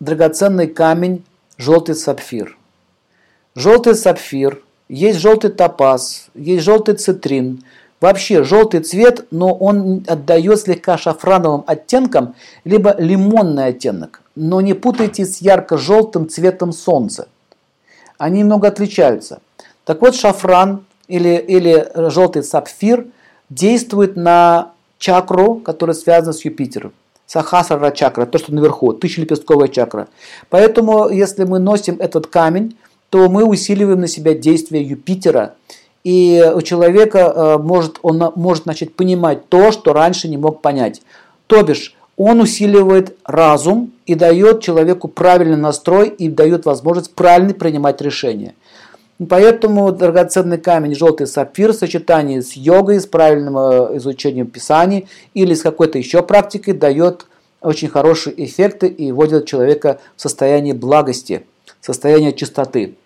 драгоценный камень желтый сапфир. Желтый сапфир, есть желтый топаз, есть желтый цитрин. Вообще желтый цвет, но он отдает слегка шафрановым оттенком, либо лимонный оттенок. Но не путайте с ярко-желтым цветом солнца. Они немного отличаются. Так вот, шафран или, или желтый сапфир действует на чакру, которая связана с Юпитером. Сахасрара чакра, то, что наверху, тысячелепестковая чакра. Поэтому, если мы носим этот камень, то мы усиливаем на себя действие Юпитера, и у человека э, может, он может начать понимать то, что раньше не мог понять. То бишь, он усиливает разум и дает человеку правильный настрой и дает возможность правильно принимать решения. Поэтому драгоценный камень желтый сапфир в сочетании с йогой, с правильным э, изучением писаний или с какой-то еще практикой дает очень хорошие эффекты и вводит человека в состояние благости, состояние чистоты.